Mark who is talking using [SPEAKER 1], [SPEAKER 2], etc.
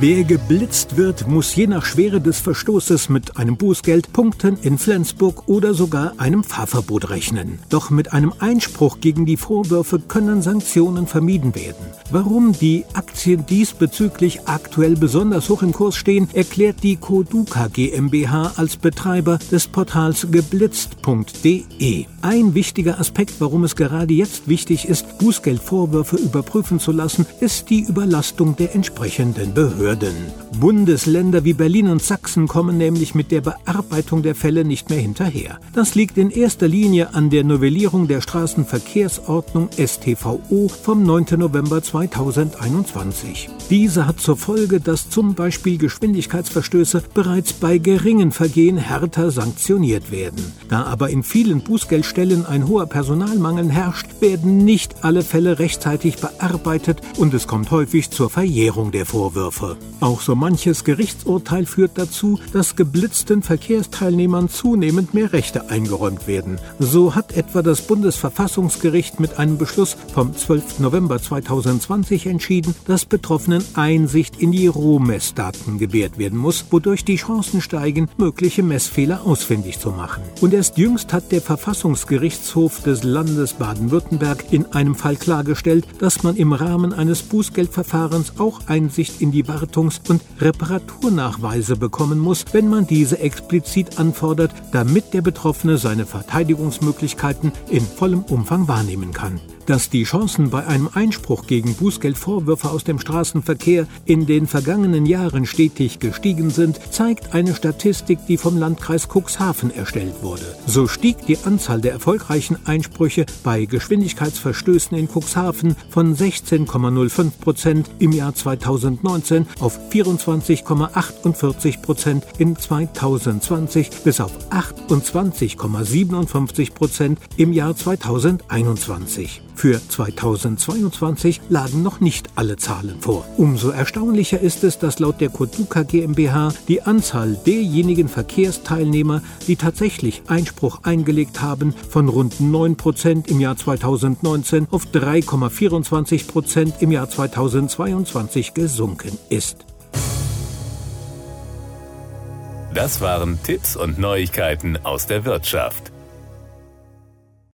[SPEAKER 1] Wer geblitzt wird, muss je nach Schwere des Verstoßes mit einem Bußgeld, Punkten in Flensburg oder sogar einem Fahrverbot rechnen. Doch mit einem Einspruch gegen die Vorwürfe können Sanktionen vermieden werden. Warum die Aktien diesbezüglich aktuell besonders hoch im Kurs stehen, erklärt die Koduka GmbH als Betreiber des Portals geblitzt.de. Ein wichtiger Aspekt, warum es gerade jetzt wichtig ist, Bußgeldvorwürfe überprüfen zu lassen, ist die Überlastung der entsprechenden Behörden. Bundesländer wie Berlin und Sachsen kommen nämlich mit der Bearbeitung der Fälle nicht mehr hinterher. Das liegt in erster Linie an der Novellierung der Straßenverkehrsordnung STVO vom 9. November 2021. Diese hat zur Folge, dass zum Beispiel Geschwindigkeitsverstöße bereits bei geringen Vergehen härter sanktioniert werden. Da aber in vielen Bußgeld Stellen ein hoher Personalmangel herrscht, werden nicht alle Fälle rechtzeitig bearbeitet und es kommt häufig zur Verjährung der Vorwürfe. Auch so manches Gerichtsurteil führt dazu, dass geblitzten Verkehrsteilnehmern zunehmend mehr Rechte eingeräumt werden. So hat etwa das Bundesverfassungsgericht mit einem Beschluss vom 12. November 2020 entschieden, dass Betroffenen Einsicht in die Rohmessdaten gewährt werden muss, wodurch die Chancen steigen, mögliche Messfehler ausfindig zu machen. Und erst jüngst hat der Verfassungsgericht Verwaltungsgerichtshof des Landes Baden-Württemberg in einem Fall klargestellt, dass man im Rahmen eines Bußgeldverfahrens auch Einsicht in die Wartungs- und Reparaturnachweise bekommen muss, wenn man diese explizit anfordert, damit der Betroffene seine Verteidigungsmöglichkeiten in vollem Umfang wahrnehmen kann. Dass die Chancen bei einem Einspruch gegen Bußgeldvorwürfe aus dem Straßenverkehr in den vergangenen Jahren stetig gestiegen sind, zeigt eine Statistik, die vom Landkreis Cuxhaven erstellt wurde. So stieg die Anzahl der erfolgreichen Einsprüche bei Geschwindigkeitsverstößen in Cuxhaven von 16,05 Prozent im Jahr 2019 auf 24,48 Prozent in 2020 bis auf 28,57 Prozent im Jahr 2021. Für 2022 lagen noch nicht alle Zahlen vor. Umso erstaunlicher ist es, dass laut der Koduka GmbH die Anzahl derjenigen Verkehrsteilnehmer, die tatsächlich Einspruch eingelegt haben, von rund 9 Prozent im Jahr 2019 auf 3,24 Prozent im Jahr 2022 gesunken ist.
[SPEAKER 2] Das waren Tipps und Neuigkeiten aus der Wirtschaft.